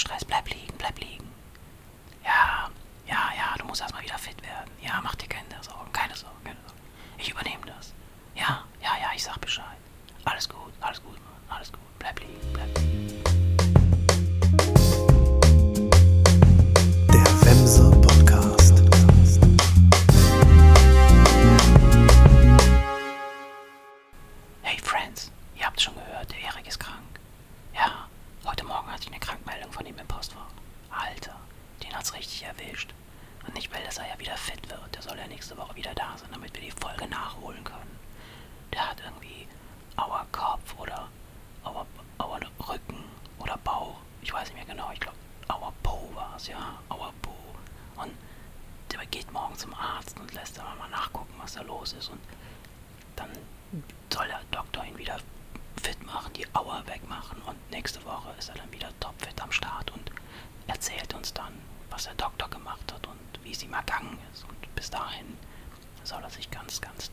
Stress, bleib liegen, bleib liegen. Ja, ja, ja, du musst erstmal wieder fit werden. Ja, mach dir keine Sorgen, keine Sorgen, keine Sorgen. Ich übernehme das. Ja, ja, ja, ich sag Bescheid. Alles gut, alles gut, Mann, alles gut. Bleib liegen, bleib liegen. Von ihm im Postfach. Alter, den hat's richtig erwischt. Und ich will, dass er ja wieder fit wird. Der soll ja nächste Woche wieder da sein, damit wir die Folge nachholen können. Der hat irgendwie Auer Kopf oder Auer, Auer Rücken oder Bauch. Ich weiß nicht mehr genau, ich glaube Auer Po war es, ja. Auer Po. Und der geht morgen zum Arzt und lässt dann mal nachgucken, was da los ist. Und dann soll der Doktor ihn wieder fit machen, die Auer wegmachen und nächste Woche ist er dann wieder was der Doktor gemacht hat und wie es ihm ergangen ist. Und bis dahin soll er sich ganz, ganz